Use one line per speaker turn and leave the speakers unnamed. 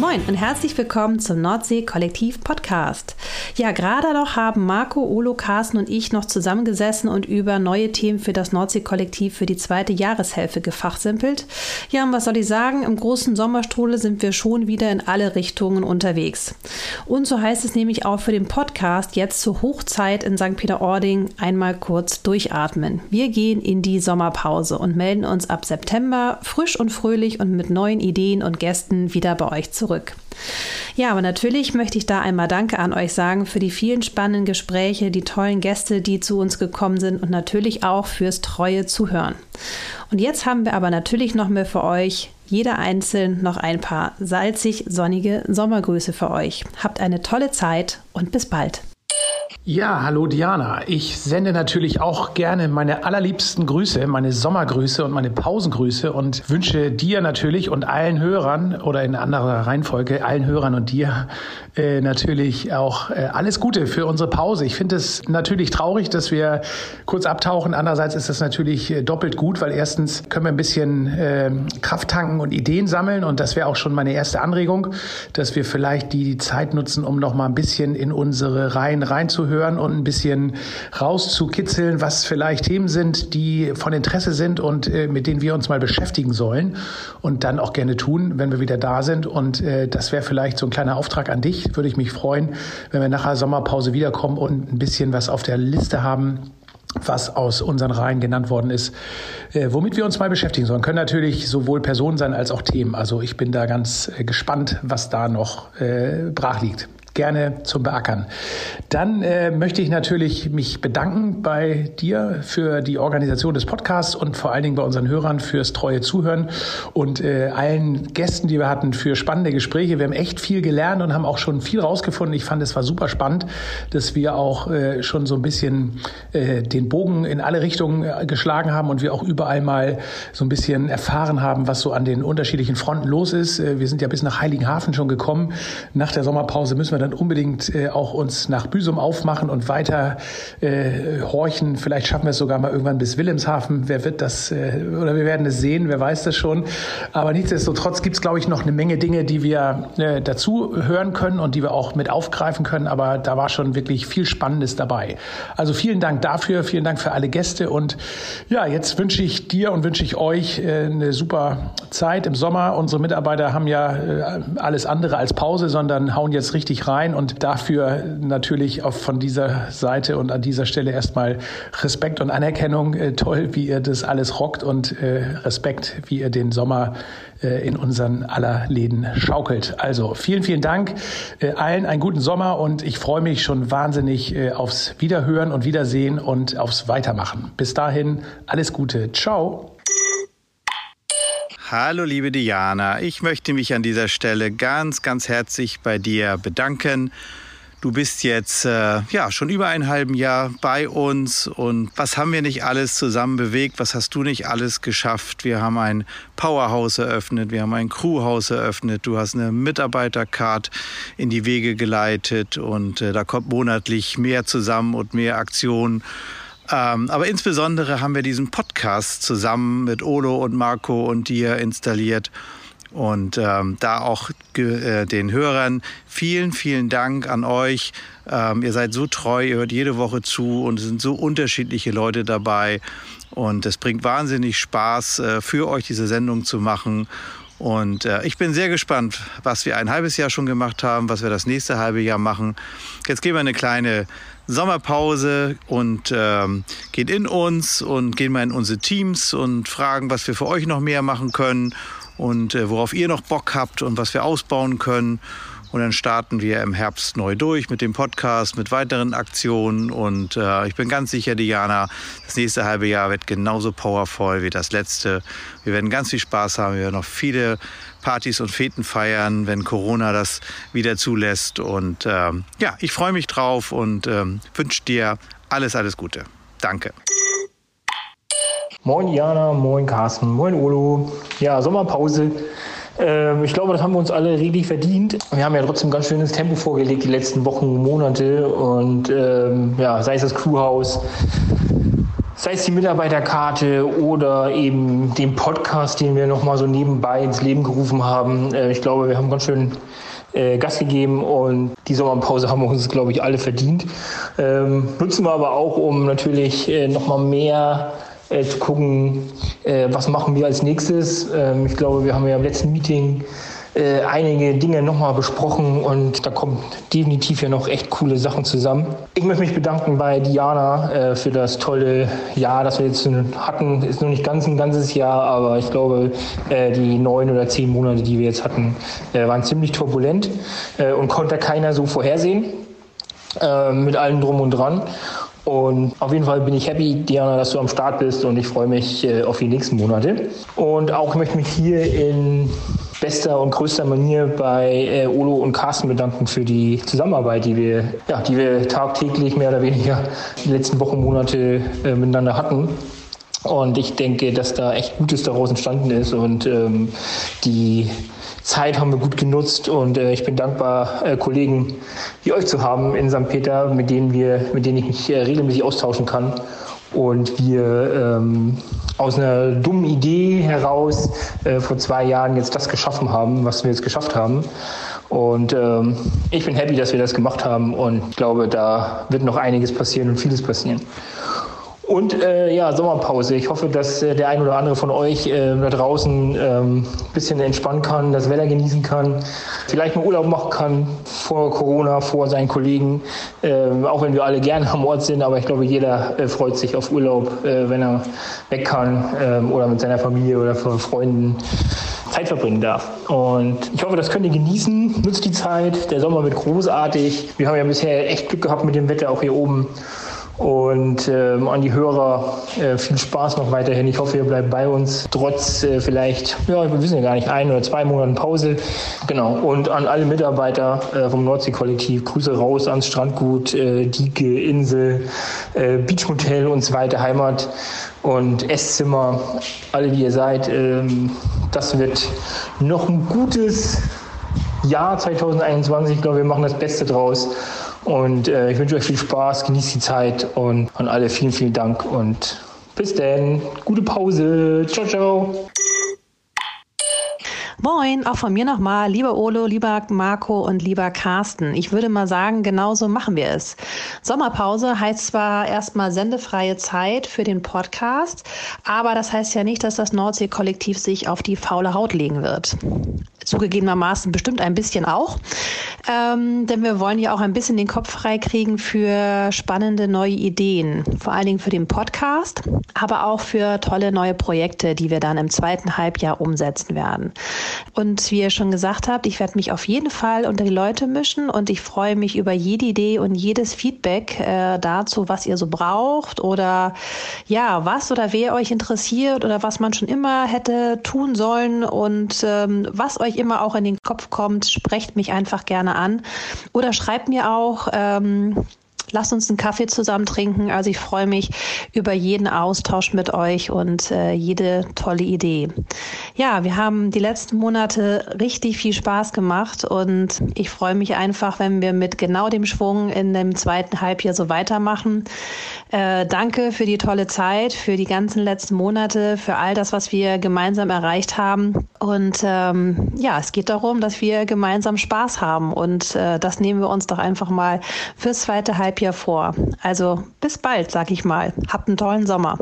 Moin und herzlich willkommen zum Nordsee Kollektiv Podcast. Ja, gerade noch haben Marco, Olo, Carsten und ich noch zusammengesessen und über neue Themen für das Nordsee Kollektiv für die zweite Jahreshälfte gefachsimpelt. Ja, und was soll ich sagen? Im großen Sommerstrudel sind wir schon wieder in alle Richtungen unterwegs. Und so heißt es nämlich auch für den Podcast jetzt zur Hochzeit in St. Peter-Ording einmal kurz durchatmen. Wir gehen in die Sommerpause und melden uns ab September frisch und fröhlich und mit neuen Ideen und Gästen wieder bei euch zurück zurück. Ja, aber natürlich möchte ich da einmal Danke an euch sagen für die vielen spannenden Gespräche, die tollen Gäste, die zu uns gekommen sind und natürlich auch fürs treue Zuhören. Und jetzt haben wir aber natürlich noch mehr für euch, jeder einzeln noch ein paar salzig sonnige Sommergrüße für euch. Habt eine tolle Zeit und bis bald.
Ja, hallo Diana. Ich sende natürlich auch gerne meine allerliebsten Grüße, meine Sommergrüße und meine Pausengrüße und wünsche dir natürlich und allen Hörern oder in anderer Reihenfolge allen Hörern und dir äh, natürlich auch äh, alles Gute für unsere Pause. Ich finde es natürlich traurig, dass wir kurz abtauchen. Andererseits ist es natürlich äh, doppelt gut, weil erstens können wir ein bisschen äh, Kraft tanken und Ideen sammeln und das wäre auch schon meine erste Anregung, dass wir vielleicht die Zeit nutzen, um noch mal ein bisschen in unsere Reihen reinzuhören hören und ein bisschen rauszukitzeln, was vielleicht Themen sind, die von Interesse sind und äh, mit denen wir uns mal beschäftigen sollen und dann auch gerne tun, wenn wir wieder da sind. Und äh, das wäre vielleicht so ein kleiner Auftrag an dich. Würde ich mich freuen, wenn wir nach der Sommerpause wiederkommen und ein bisschen was auf der Liste haben, was aus unseren Reihen genannt worden ist, äh, womit wir uns mal beschäftigen sollen. Können natürlich sowohl Personen sein als auch Themen. Also ich bin da ganz äh, gespannt, was da noch äh, brach liegt gerne zum Beackern. Dann äh, möchte ich natürlich mich bedanken bei dir für die Organisation des Podcasts und vor allen Dingen bei unseren Hörern fürs treue Zuhören und äh, allen Gästen, die wir hatten, für spannende Gespräche. Wir haben echt viel gelernt und haben auch schon viel rausgefunden. Ich fand, es war super spannend, dass wir auch äh, schon so ein bisschen äh, den Bogen in alle Richtungen äh, geschlagen haben und wir auch überall mal so ein bisschen erfahren haben, was so an den unterschiedlichen Fronten los ist. Äh, wir sind ja bis nach Heiligenhafen schon gekommen. Nach der Sommerpause müssen wir dann dann unbedingt äh, auch uns nach Büsum aufmachen und weiter äh, horchen. Vielleicht schaffen wir es sogar mal irgendwann bis Wilhelmshaven. Wer wird das, äh, oder wir werden es sehen, wer weiß das schon. Aber nichtsdestotrotz gibt es, glaube ich, noch eine Menge Dinge, die wir äh, dazu hören können und die wir auch mit aufgreifen können. Aber da war schon wirklich viel Spannendes dabei. Also vielen Dank dafür, vielen Dank für alle Gäste. Und ja, jetzt wünsche ich dir und wünsche ich euch äh, eine super Zeit im Sommer. Unsere Mitarbeiter haben ja äh, alles andere als Pause, sondern hauen jetzt richtig rein rein und dafür natürlich auch von dieser Seite und an dieser Stelle erstmal Respekt und Anerkennung. Äh, toll, wie ihr das alles rockt und äh, Respekt, wie ihr den Sommer äh, in unseren aller Läden schaukelt. Also vielen, vielen Dank äh, allen einen guten Sommer und ich freue mich schon wahnsinnig äh, aufs Wiederhören und Wiedersehen und aufs Weitermachen. Bis dahin alles Gute. Ciao.
Hallo liebe Diana, ich möchte mich an dieser Stelle ganz, ganz herzlich bei dir bedanken. Du bist jetzt äh, ja schon über ein halben Jahr bei uns und was haben wir nicht alles zusammen bewegt? Was hast du nicht alles geschafft? Wir haben ein Powerhouse eröffnet, wir haben ein Crewhaus eröffnet, du hast eine Mitarbeitercard in die Wege geleitet und äh, da kommt monatlich mehr zusammen und mehr Aktionen. Ähm, aber insbesondere haben wir diesen Podcast zusammen mit Olo und Marco und dir installiert. Und ähm, da auch äh, den Hörern vielen, vielen Dank an euch. Ähm, ihr seid so treu, ihr hört jede Woche zu und es sind so unterschiedliche Leute dabei. Und es bringt wahnsinnig Spaß, äh, für euch diese Sendung zu machen. Und äh, ich bin sehr gespannt, was wir ein halbes Jahr schon gemacht haben, was wir das nächste halbe Jahr machen. Jetzt gehen wir eine kleine Sommerpause und ähm, gehen in uns und gehen mal in unsere Teams und fragen, was wir für euch noch mehr machen können und äh, worauf ihr noch Bock habt und was wir ausbauen können. Und dann starten wir im Herbst neu durch mit dem Podcast, mit weiteren Aktionen. Und äh, ich bin ganz sicher, Diana, das nächste halbe Jahr wird genauso powervoll wie das letzte. Wir werden ganz viel Spaß haben. Wir werden noch viele Partys und Feten feiern, wenn Corona das wieder zulässt. Und ähm, ja, ich freue mich drauf und ähm, wünsche dir alles, alles Gute. Danke.
Moin Jana, moin Carsten, moin Olo. Ja, Sommerpause. Ähm, ich glaube, das haben wir uns alle richtig verdient. Wir haben ja trotzdem ganz schönes Tempo vorgelegt die letzten Wochen, Monate. Und ähm, ja, sei es das Crewhaus, sei es die Mitarbeiterkarte oder eben den Podcast, den wir nochmal so nebenbei ins Leben gerufen haben. Äh, ich glaube, wir haben ganz schön äh, Gas gegeben und die Sommerpause haben wir uns, glaube ich, alle verdient. Ähm, nutzen wir aber auch, um natürlich äh, nochmal mehr äh, zu gucken, äh, was machen wir als nächstes. Ähm, ich glaube, wir haben ja im letzten Meeting äh, einige Dinge nochmal besprochen und da kommen definitiv ja noch echt coole Sachen zusammen. Ich möchte mich bedanken bei Diana äh, für das tolle Jahr, das wir jetzt hatten. Ist noch nicht ganz ein ganzes Jahr, aber ich glaube, äh, die neun oder zehn Monate, die wir jetzt hatten, äh, waren ziemlich turbulent äh, und konnte keiner so vorhersehen. Äh, mit allem drum und dran. Und auf jeden Fall bin ich happy, Diana, dass du am Start bist und ich freue mich äh, auf die nächsten Monate. Und auch möchte mich hier in bester und größter Manier bei äh, Olo und Carsten bedanken für die Zusammenarbeit, die wir, ja, die wir tagtäglich mehr oder weniger die letzten Wochen, Monate äh, miteinander hatten. Und ich denke, dass da echt Gutes daraus entstanden ist und ähm, die Zeit haben wir gut genutzt und äh, ich bin dankbar, äh, Kollegen wie euch zu haben in St. Peter, mit denen wir, mit denen ich mich äh, regelmäßig austauschen kann und wir ähm, aus einer dummen Idee heraus äh, vor zwei Jahren jetzt das geschaffen haben, was wir jetzt geschafft haben. Und ähm, ich bin happy, dass wir das gemacht haben und glaube, da wird noch einiges passieren und vieles passieren. Und äh, ja, Sommerpause. Ich hoffe, dass äh, der ein oder andere von euch äh, da draußen ein ähm, bisschen entspannen kann, das Wetter genießen kann, vielleicht mal Urlaub machen kann vor Corona, vor seinen Kollegen. Ähm, auch wenn wir alle gerne am Ort sind, aber ich glaube, jeder äh, freut sich auf Urlaub, äh, wenn er weg kann ähm, oder mit seiner Familie oder von Freunden Zeit verbringen darf. Und ich hoffe, das könnt ihr genießen. Nutzt die Zeit. Der Sommer wird großartig. Wir haben ja bisher echt Glück gehabt mit dem Wetter auch hier oben. Und ähm, an die Hörer äh, viel Spaß noch weiterhin. Ich hoffe, ihr bleibt bei uns, trotz äh, vielleicht, ja, wir wissen ja gar nicht, ein oder zwei Monaten Pause. Genau. Und an alle Mitarbeiter äh, vom Nordsee-Kollektiv, Grüße raus ans Strandgut, äh, Dieke, Insel, äh, Beachhotel und zweite Heimat und Esszimmer, alle wie ihr seid. Ähm, das wird noch ein gutes Jahr 2021. Ich glaube, wir machen das Beste draus. Und äh, ich wünsche euch viel Spaß, genießt die Zeit und an alle vielen, vielen Dank und bis dann. Gute Pause. Ciao, ciao.
Moin, auch von mir nochmal, lieber Olo, lieber Marco und lieber Carsten. Ich würde mal sagen, genauso machen wir es. Sommerpause heißt zwar erstmal sendefreie Zeit für den Podcast, aber das heißt ja nicht, dass das Nordsee-Kollektiv sich auf die faule Haut legen wird. Zugegebenermaßen bestimmt ein bisschen auch, ähm, denn wir wollen ja auch ein bisschen den Kopf freikriegen für spannende neue Ideen, vor allen Dingen für den Podcast, aber auch für tolle neue Projekte, die wir dann im zweiten Halbjahr umsetzen werden. Und wie ihr schon gesagt habt, ich werde mich auf jeden Fall unter die Leute mischen und ich freue mich über jede Idee und jedes Feedback äh, dazu, was ihr so braucht oder ja, was oder wer euch interessiert oder was man schon immer hätte tun sollen und ähm, was euch immer auch in den Kopf kommt, sprecht mich einfach gerne an oder schreibt mir auch. Ähm, Lasst uns einen Kaffee zusammen trinken. Also ich freue mich über jeden Austausch mit euch und äh, jede tolle Idee. Ja, wir haben die letzten Monate richtig viel Spaß gemacht und ich freue mich einfach, wenn wir mit genau dem Schwung in dem zweiten Halbjahr so weitermachen. Äh, danke für die tolle Zeit, für die ganzen letzten Monate, für all das, was wir gemeinsam erreicht haben. Und ähm, ja, es geht darum, dass wir gemeinsam Spaß haben und äh, das nehmen wir uns doch einfach mal fürs zweite Halbjahr vor. Also bis bald, sag ich mal. Habt einen tollen Sommer.